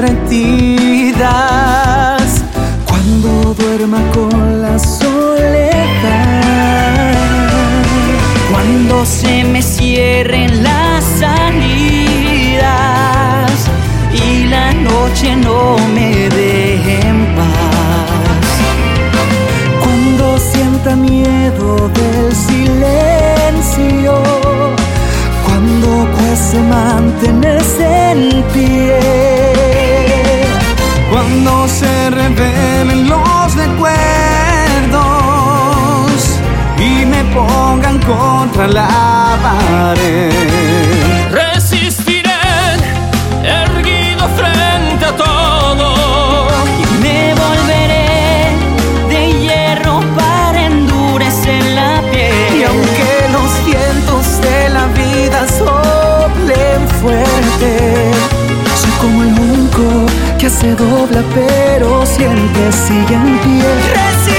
Las partidas, contra la pared. Resistiré erguido frente a todo fuerte. Soy como el junco que se dobla pero siempre sigue en pie. Resistiré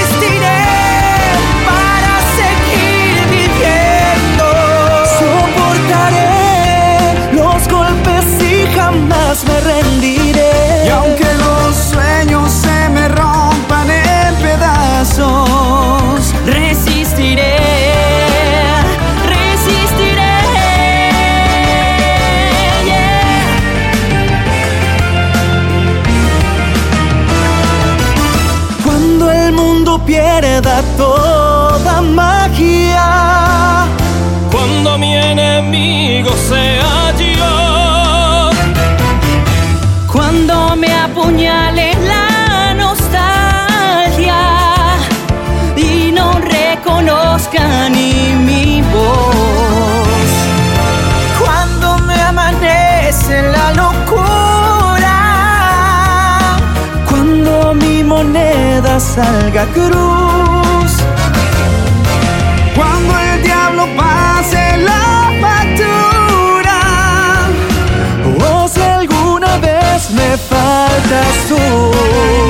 salga cruz. Cuando el diablo pase la factura, o si alguna vez me faltas tú.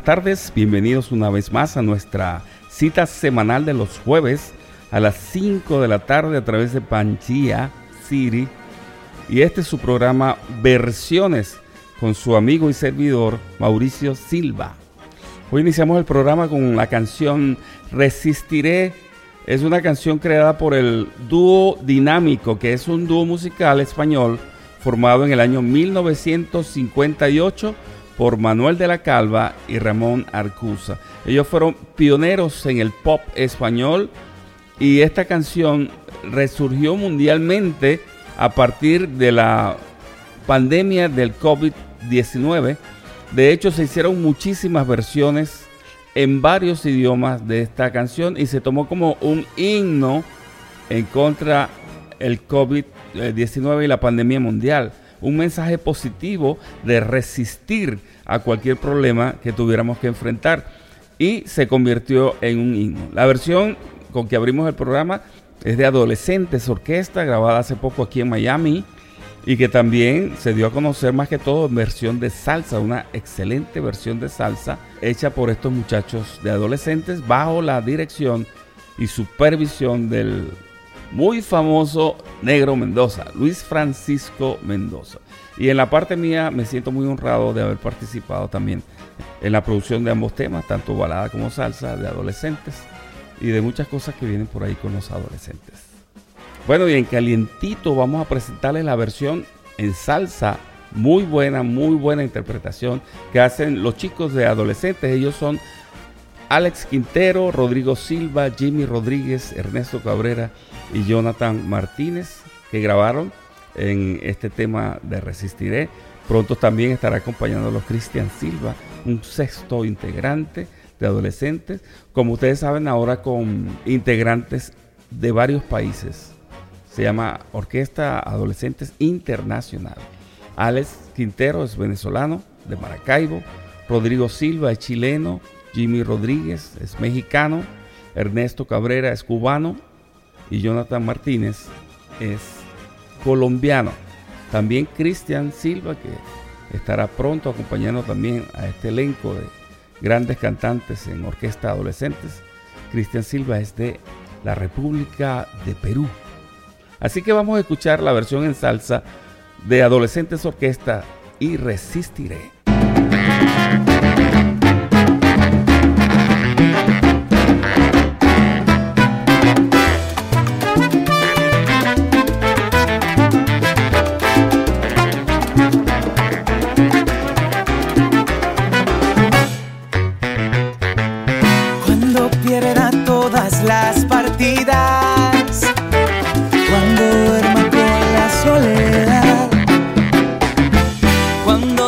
Buenas tardes. Bienvenidos una vez más a nuestra cita semanal de los jueves a las 5 de la tarde a través de Panchia City. Y este es su programa Versiones con su amigo y servidor Mauricio Silva. Hoy iniciamos el programa con la canción Resistiré. Es una canción creada por el dúo Dinámico, que es un dúo musical español formado en el año 1958 por Manuel de la Calva y Ramón Arcusa. Ellos fueron pioneros en el pop español y esta canción resurgió mundialmente a partir de la pandemia del COVID-19. De hecho, se hicieron muchísimas versiones en varios idiomas de esta canción y se tomó como un himno en contra el COVID-19 y la pandemia mundial. Un mensaje positivo de resistir a cualquier problema que tuviéramos que enfrentar y se convirtió en un himno. La versión con que abrimos el programa es de Adolescentes Orquesta, grabada hace poco aquí en Miami y que también se dio a conocer más que todo en versión de salsa, una excelente versión de salsa hecha por estos muchachos de adolescentes bajo la dirección y supervisión del muy famoso Negro Mendoza, Luis Francisco Mendoza. Y en la parte mía me siento muy honrado de haber participado también en la producción de ambos temas, tanto balada como salsa, de adolescentes y de muchas cosas que vienen por ahí con los adolescentes. Bueno, y en calientito vamos a presentarles la versión en salsa, muy buena, muy buena interpretación que hacen los chicos de adolescentes. Ellos son Alex Quintero, Rodrigo Silva, Jimmy Rodríguez, Ernesto Cabrera y Jonathan Martínez, que grabaron en este tema de Resistiré. Pronto también estará acompañándolos Cristian Silva, un sexto integrante de adolescentes, como ustedes saben ahora con integrantes de varios países se llama Orquesta Adolescentes Internacional. Alex Quintero es venezolano, de Maracaibo. Rodrigo Silva es chileno. Jimmy Rodríguez es mexicano. Ernesto Cabrera es cubano. Y Jonathan Martínez es colombiano. También Cristian Silva, que estará pronto acompañando también a este elenco de grandes cantantes en orquesta adolescentes. Cristian Silva es de la República de Perú. Así que vamos a escuchar la versión en salsa de Adolescentes Orquesta y Resistiré.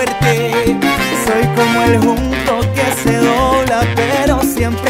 Soy como el junco que se dobla, pero siempre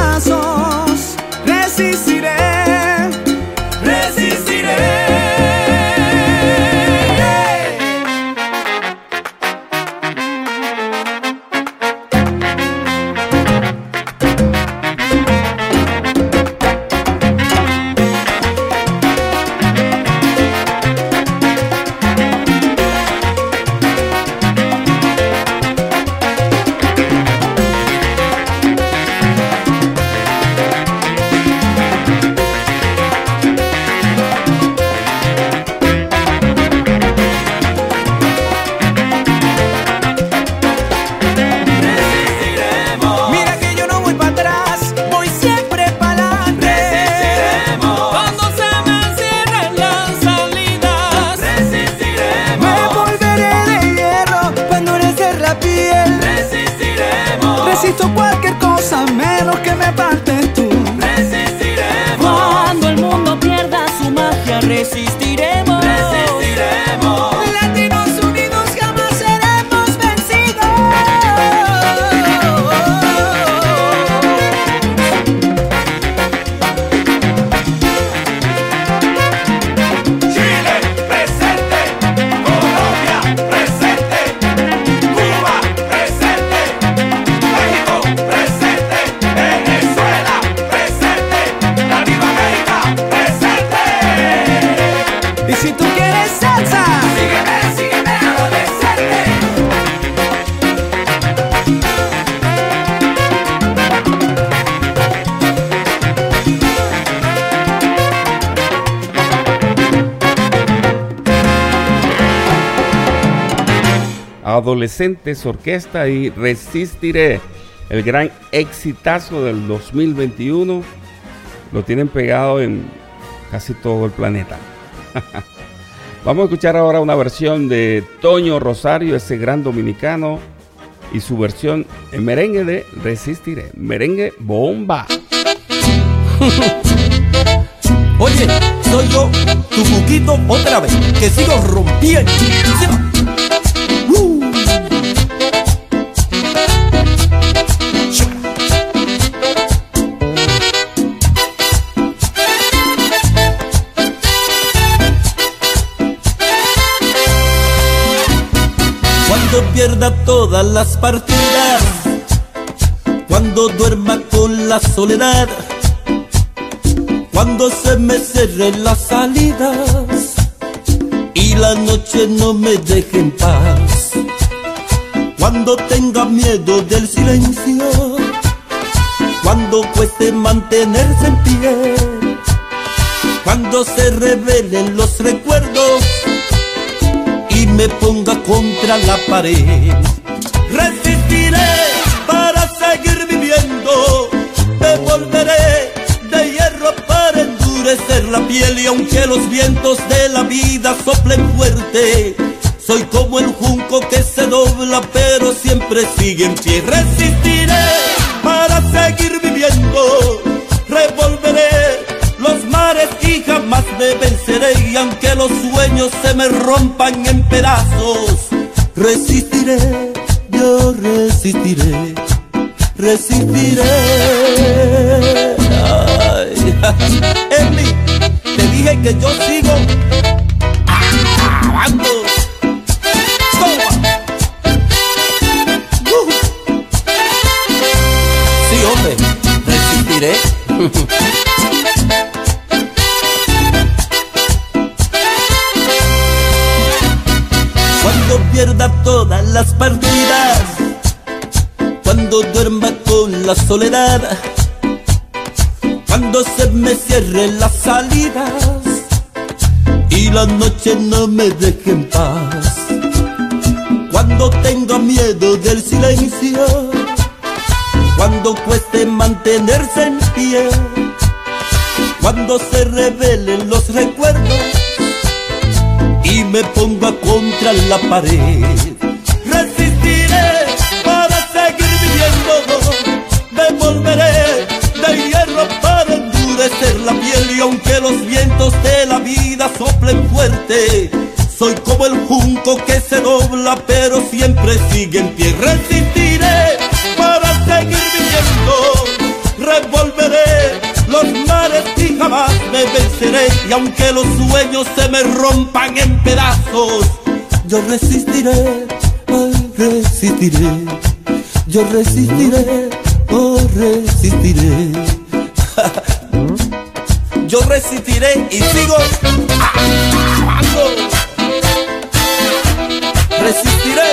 pasos, resistiré, resistiré. Adolescentes Orquesta y Resistiré, el gran exitazo del 2021. Lo tienen pegado en casi todo el planeta. Vamos a escuchar ahora una versión de Toño Rosario, ese gran dominicano, y su versión en merengue de Resistiré. Merengue bomba. Oye, soy yo, tu buquito otra vez, que sigo rompiendo. Pierda todas las partidas, cuando duerma con la soledad, cuando se me cerren las salidas y la noche no me deje en paz, cuando tenga miedo del silencio, cuando cueste mantenerse en pie, cuando se revelen los recuerdos me ponga contra la pared. Resistiré para seguir viviendo, me volveré de hierro para endurecer la piel y aunque los vientos de la vida soplen fuerte, soy como el junco que se dobla pero siempre sigue en pie. Resistiré para seguir viviendo, revolveré los mares y jamás me venceré y aunque los sueños se me rompan en pedazos, resistiré, yo resistiré, resistiré. Ay, Emily, te dije que yo sigo. Uh. Sí, hombre, resistiré. pierda todas las partidas, cuando duerma con la soledad, cuando se me cierren las salidas y la noche no me deje en paz, cuando tenga miedo del silencio, cuando cueste mantenerse en pie, cuando se revelen los recuerdos me ponga contra la pared. Resistiré para seguir viviendo, me volveré de hierro para endurecer la piel y aunque los vientos de la vida soplen fuerte, soy como el junco que se dobla pero siempre sigue en pie. Resistiré para seguir viviendo, y jamás me venceré. Y aunque los sueños se me rompan en pedazos, yo resistiré, ay, resistiré. Yo resistiré, oh, resistiré. yo resistiré y sigo. Resistiré,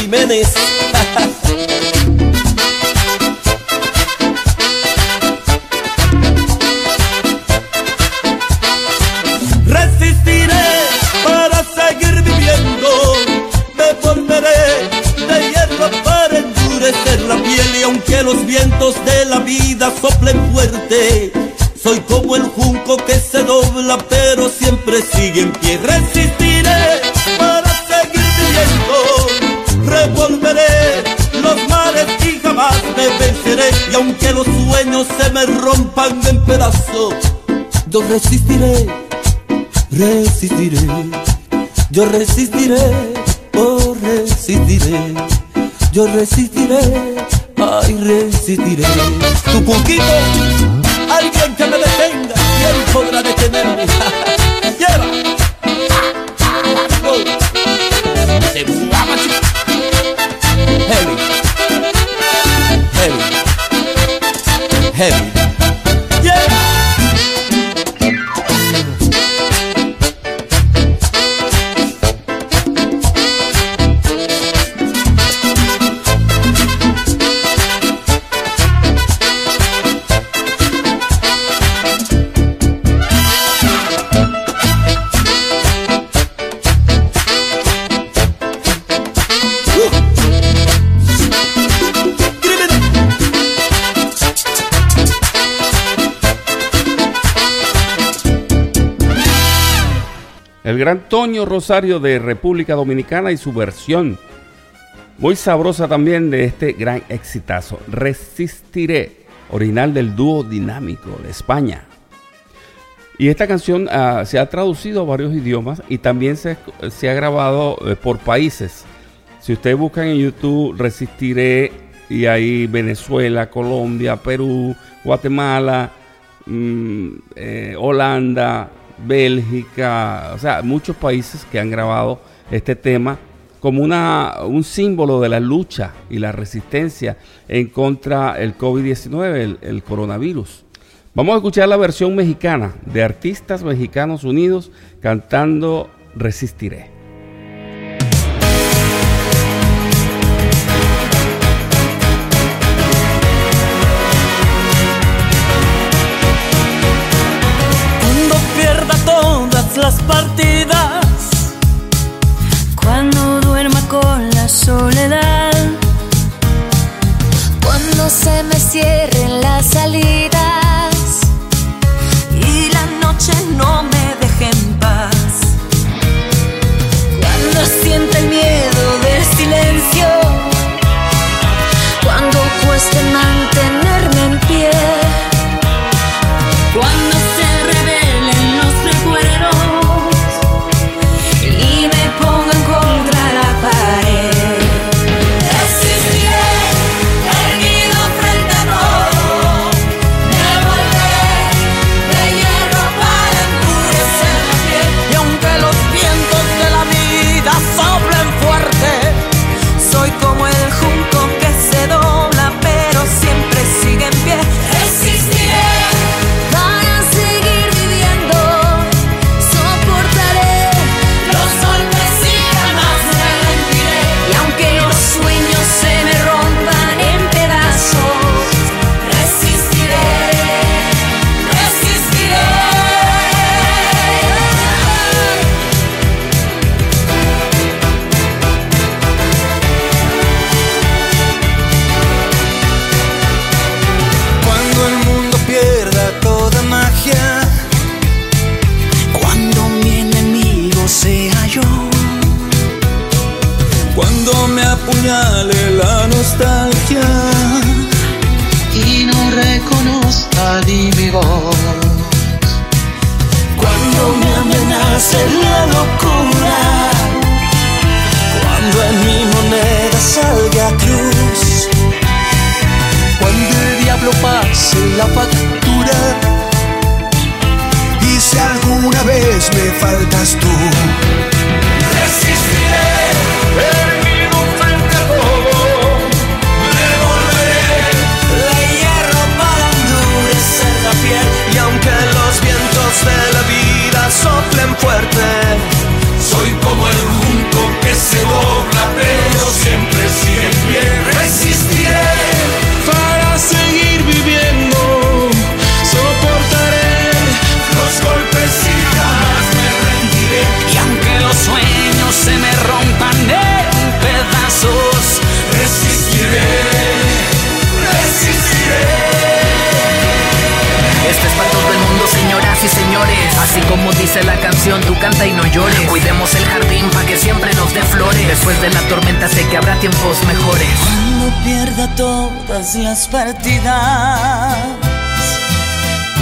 Jiménez. Yo resistiré, oh resistiré, yo resistiré, ay resistiré. Tu poquito Toño Rosario de República Dominicana y su versión muy sabrosa también de este gran exitazo, Resistiré, original del dúo dinámico de España. Y esta canción ah, se ha traducido a varios idiomas y también se, ha grabado eh, por países. Si ustedes buscan en YouTube Resistiré y ahí Venezuela, Colombia, Perú, Guatemala, mm, eh, Holanda, Bélgica, o sea, muchos países que han grabado este tema como una, un símbolo de la lucha y la resistencia en contra el COVID-19, el, el coronavirus. Vamos a escuchar la versión mexicana de Artistas Mexicanos Unidos cantando Resistiré. Las partidas.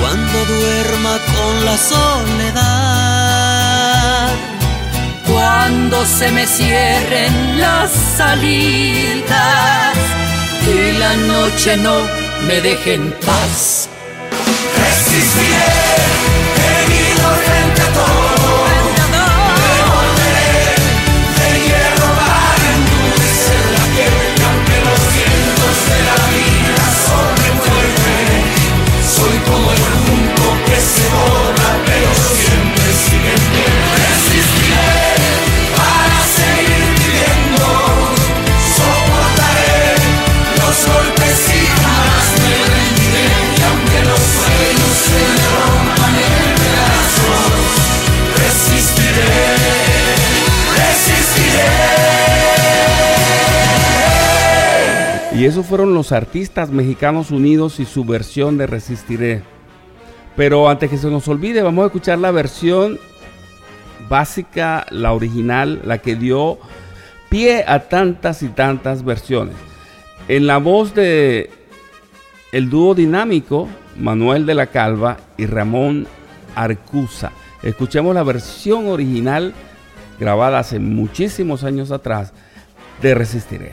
Cuando duerma con la soledad. Cuando se me cierren las salidas y la noche no me deje en paz. Y esos fueron los artistas mexicanos unidos y su versión de Resistiré. Pero antes que se nos olvide, vamos a escuchar la versión básica, la original, la que dio pie a tantas y tantas versiones. En la voz de el dúo dinámico Manuel de la Calva y Ramón Arcusa. Escuchemos la versión original grabada hace muchísimos años atrás de Resistiré.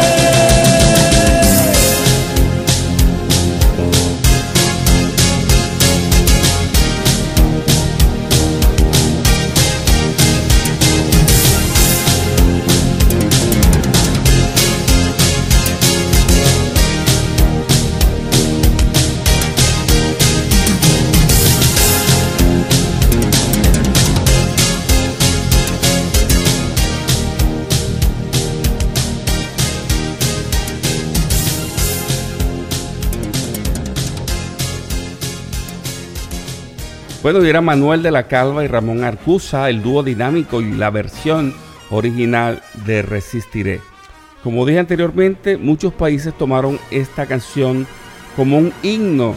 Bueno, y era Manuel de la Calva y Ramón Arcusa, el dúo dinámico y la versión original de Resistiré. Como dije anteriormente, muchos países tomaron esta canción como un himno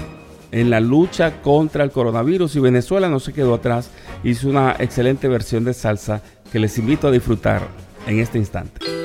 en la lucha contra el coronavirus y Venezuela no se quedó atrás, hizo una excelente versión de salsa que les invito a disfrutar en este instante.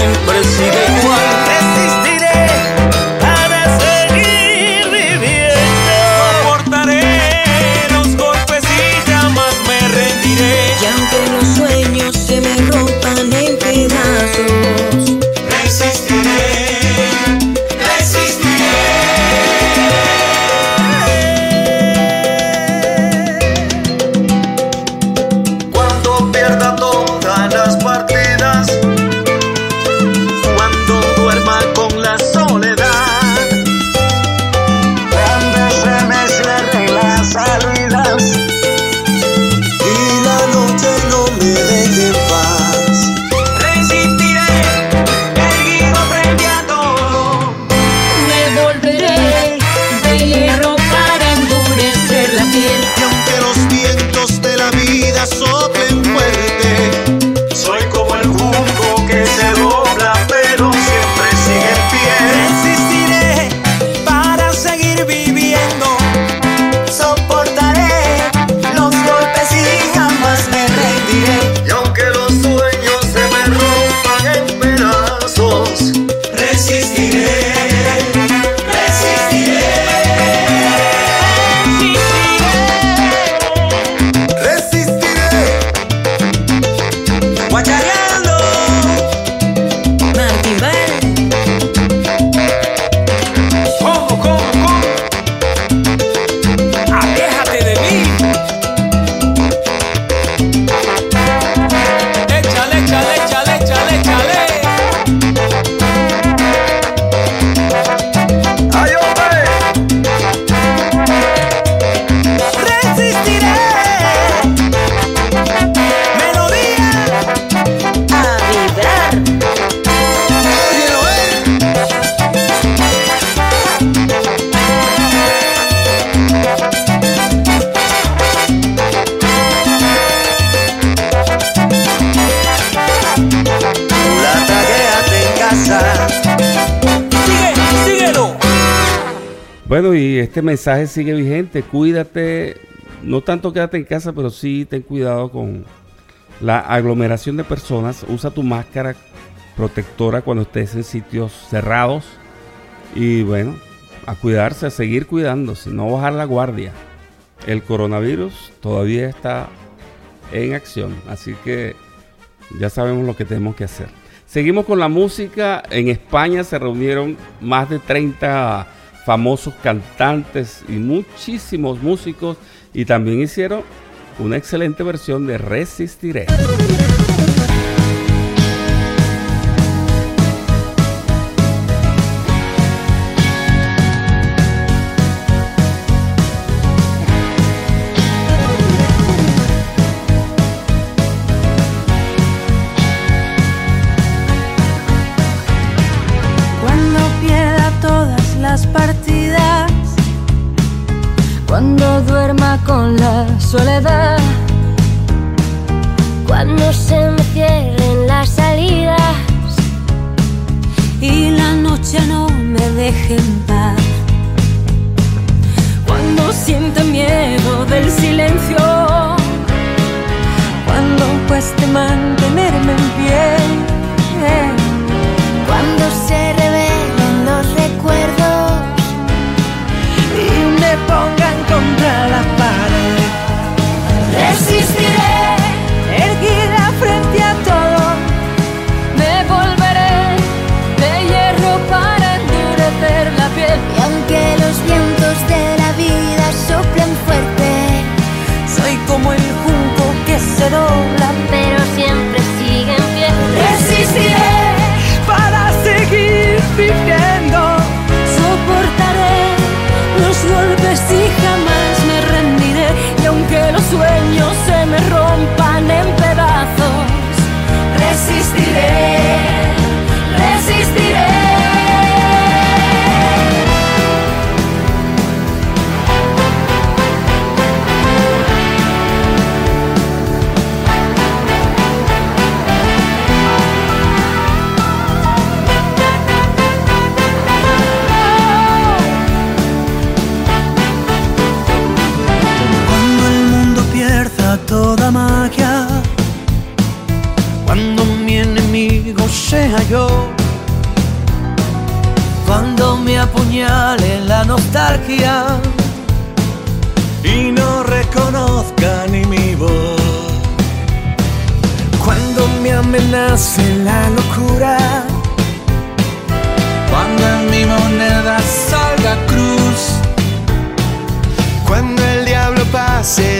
Duerma este mensaje sigue vigente. Cuídate, no tanto quédate en casa, pero sí ten cuidado con la aglomeración de personas. Usa tu máscara protectora cuando estés en sitios cerrados. Y bueno, a cuidarse, a seguir cuidándose, no bajar la guardia. El coronavirus todavía está en acción, así que ya sabemos lo que tenemos que hacer. Seguimos con la música. En España se reunieron más de 30 famosos cantantes y muchísimos músicos y también hicieron una excelente versión de Resistiré. Me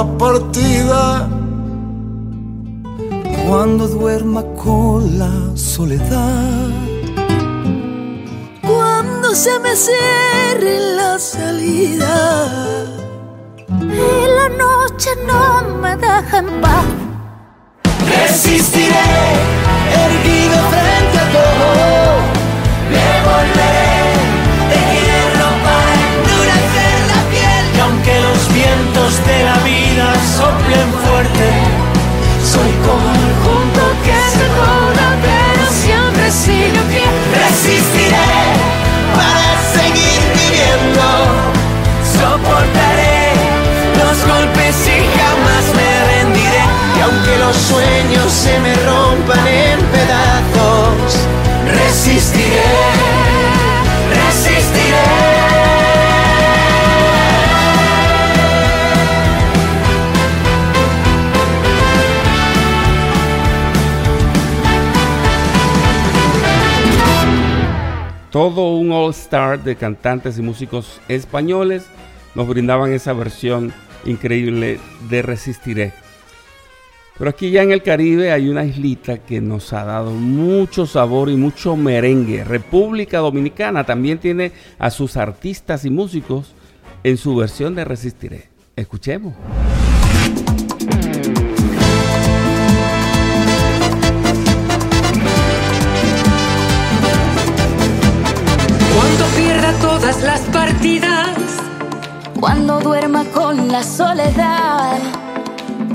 La partida, Cuando duerma con la soledad. Cuando se me cierre la salida Y la noche no me deja en paz. Resistiré, erguido frente a todo. todo un all-star de cantantes y músicos españoles nos brindaban esa versión increíble de Resistiré. Pero aquí ya en el Caribe hay una islita que nos ha dado mucho sabor y mucho merengue. República Dominicana también tiene a sus artistas y músicos en su versión de Resistiré. Escuchemos. las partidas. Cuando duerma con la soledad.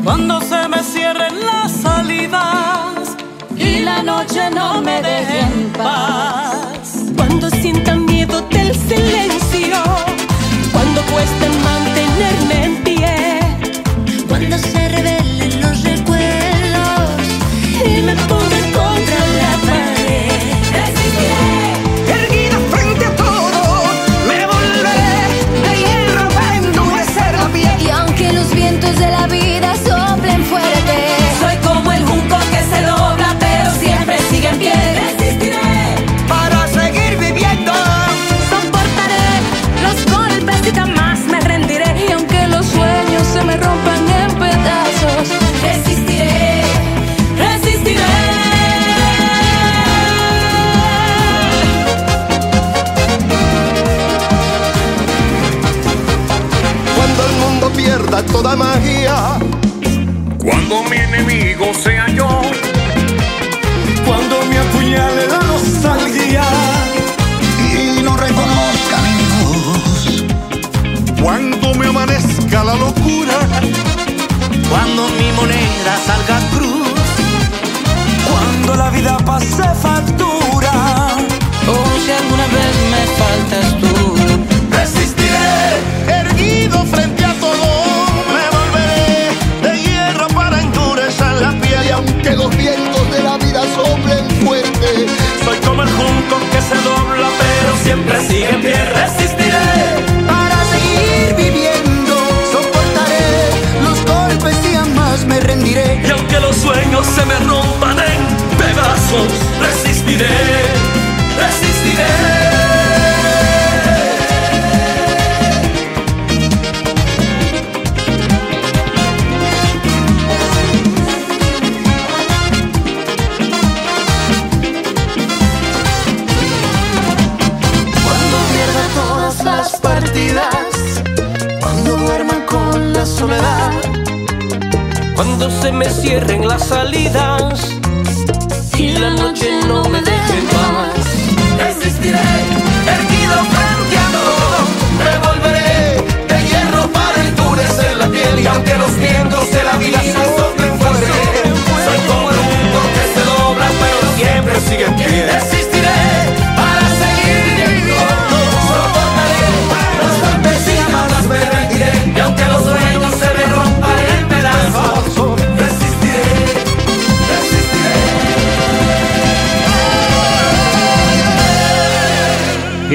Cuando se me cierren las salidas. Y la noche no me deje en paz. Cuando sienta miedo del silencio. Cuando cuesta mantenerme en pie. Cuando se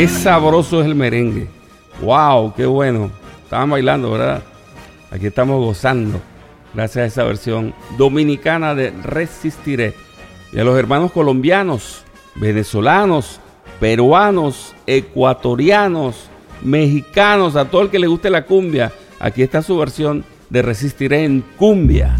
Qué sabroso es el merengue. ¡Wow! ¡Qué bueno! Estaban bailando, ¿verdad? Aquí estamos gozando. Gracias a esa versión dominicana de Resistiré. Y a los hermanos colombianos, venezolanos, peruanos, ecuatorianos, mexicanos, a todo el que le guste la cumbia. Aquí está su versión de Resistiré en cumbia.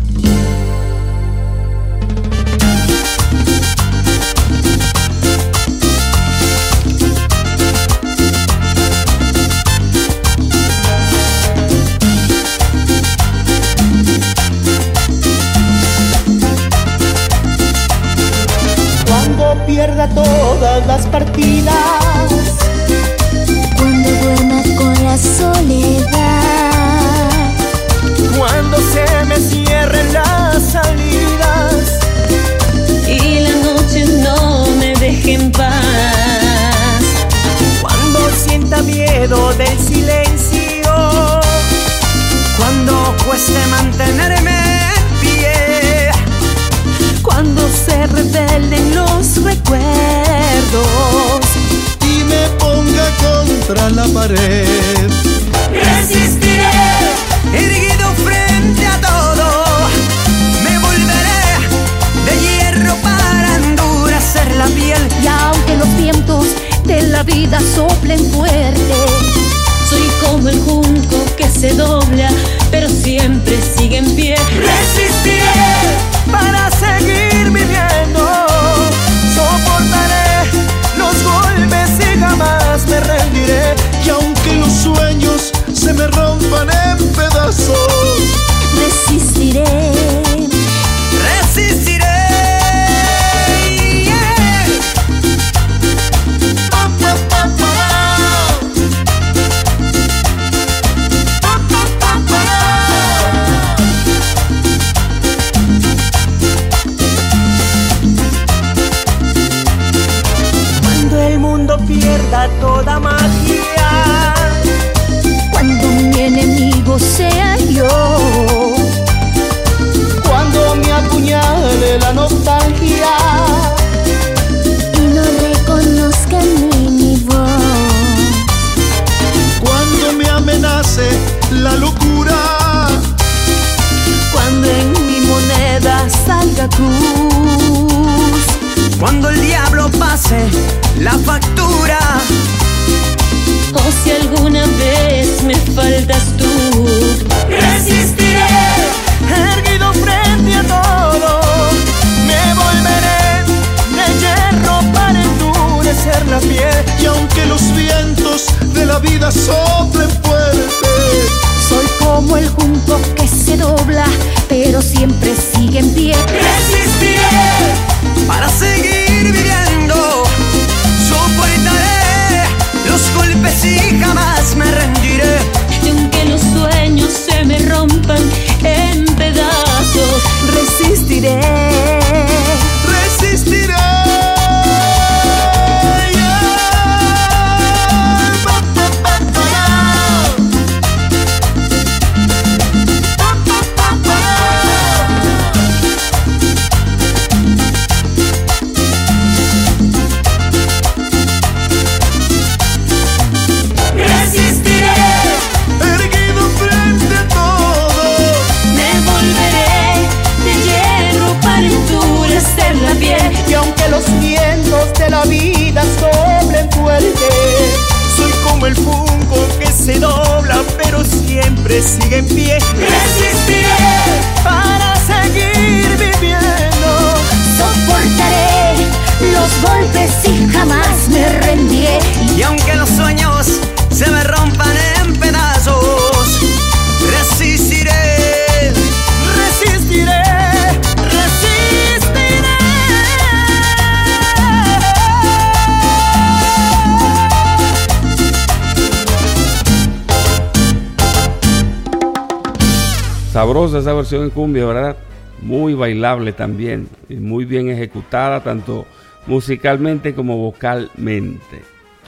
Esa versión en cumbia, ¿verdad? Muy bailable también, y muy bien ejecutada, tanto musicalmente como vocalmente.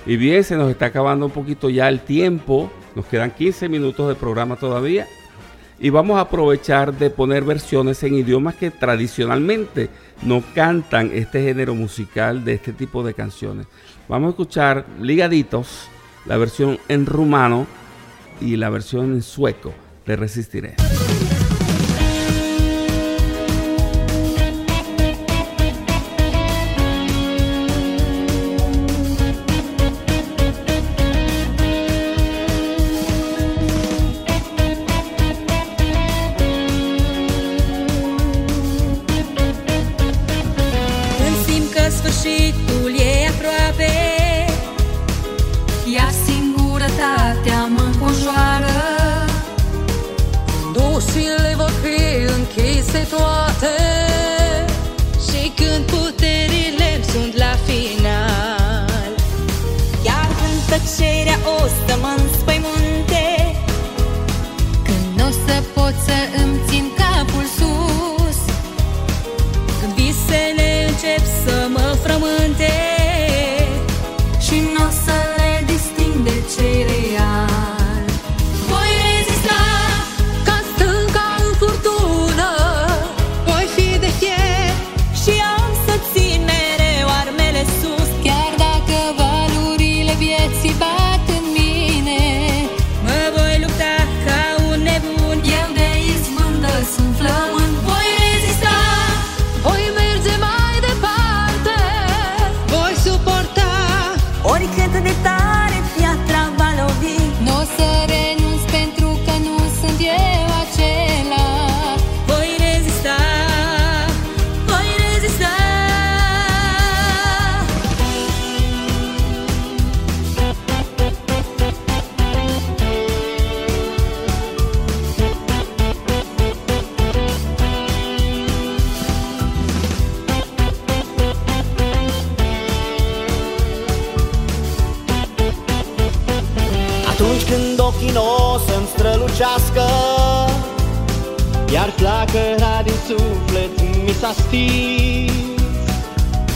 Y bien, se nos está acabando un poquito ya el tiempo, nos quedan 15 minutos de programa todavía, y vamos a aprovechar de poner versiones en idiomas que tradicionalmente no cantan este género musical de este tipo de canciones. Vamos a escuchar ligaditos, la versión en rumano y la versión en sueco. Te resistiré. toate Și când puterile sunt la final. Iar când tăcerea o stămân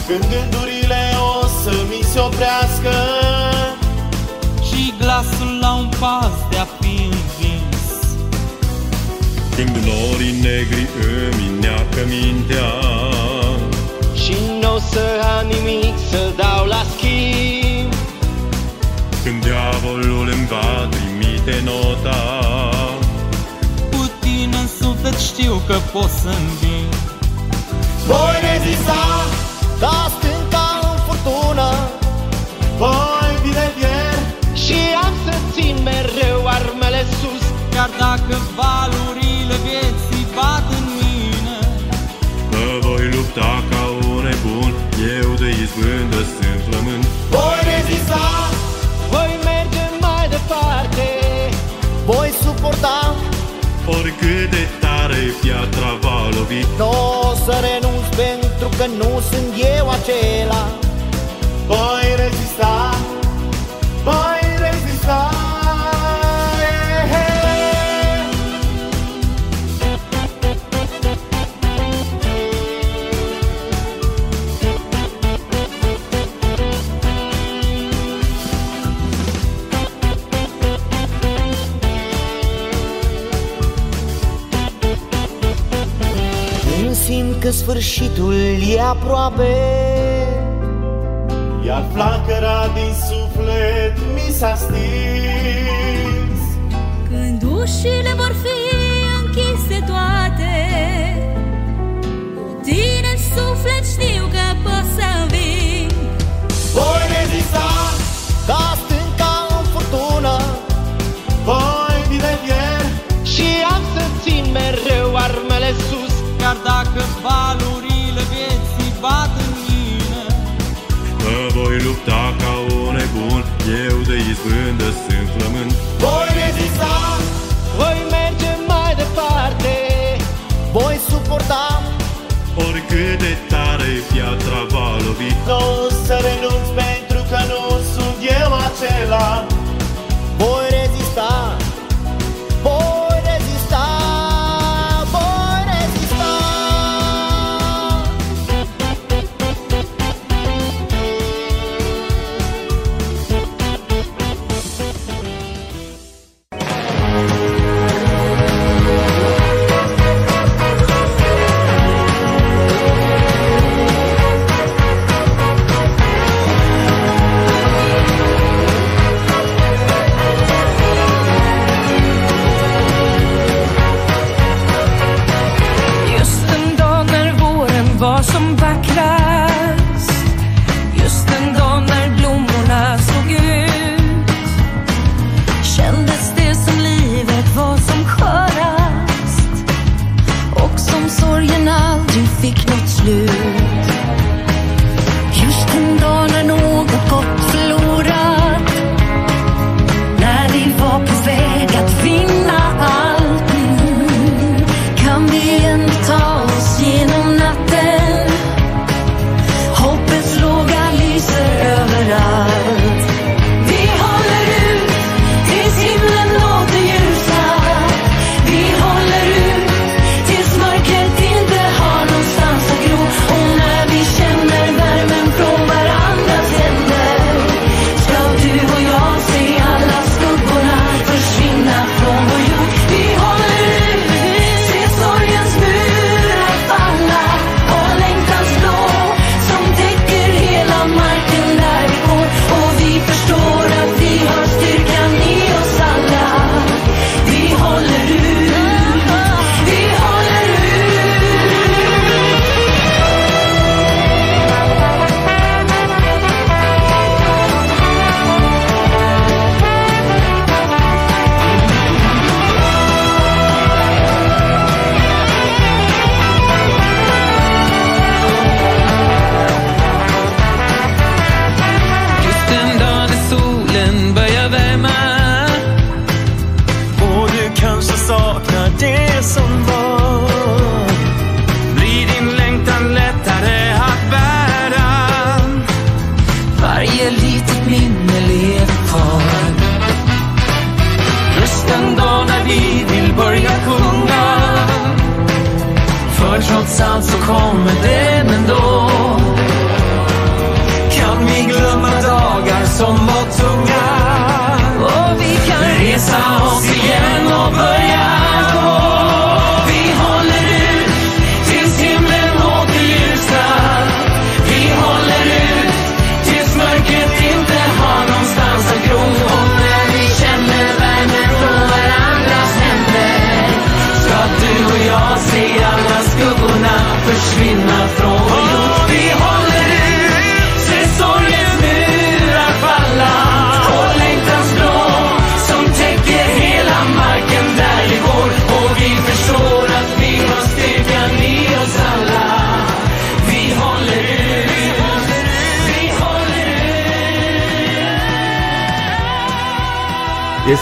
Când gândurile o să mi se oprească. Și glasul la un pas de a fi învins. Când norii negri îmi neacă mintea Și n-o să am nimic să dau la schimb. Când diavolul îmi va trimite nota Cu tine în suflet știu că pot să înving Voi rezista Ca stânca în furtună. Voi vine fier. Și am să țin mereu armele sus. Chiar dacă valurile vieții bat în mine. Mă voi lupta ca un nebun. Eu de izbândă sunt flământ Voi rezista. Voi merge mai departe. Voi suporta. Oricât de tare piatra va lovi Nu o să renunț pentru că nu sunt eu acela. Voi rezista Voi că sfârșitul e aproape. Iar flacăra din suflet mi s-a stins. Când ușile vor fi închise toate Cu tine în suflet știu că pot să vin Chiar dacă valurile vieții bat în mine Mă voi lupta ca un nebun Eu de izbândă sunt flământ. Voi rezista Voi merge mai departe Voi suporta Oricât de tare piatra va lovi Nu o să renunț pentru că nu sunt eu acela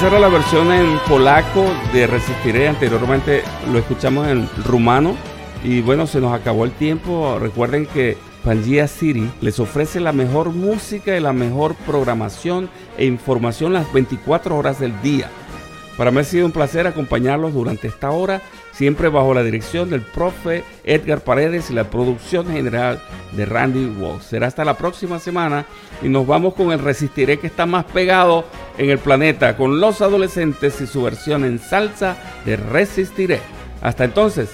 era la versión en polaco de Resistiré. Anteriormente lo escuchamos en rumano. Y bueno, se nos acabó el tiempo. Recuerden que Pangea City les ofrece la mejor música y la mejor programación e información las 24 horas del día. Para mí ha sido un placer acompañarlos durante esta hora siempre bajo la dirección del profe Edgar Paredes y la producción general de Randy Walls. Será hasta la próxima semana y nos vamos con el Resistiré que está más pegado en el planeta con los adolescentes y su versión en salsa de Resistiré. Hasta entonces.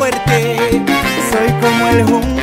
Soy como el junco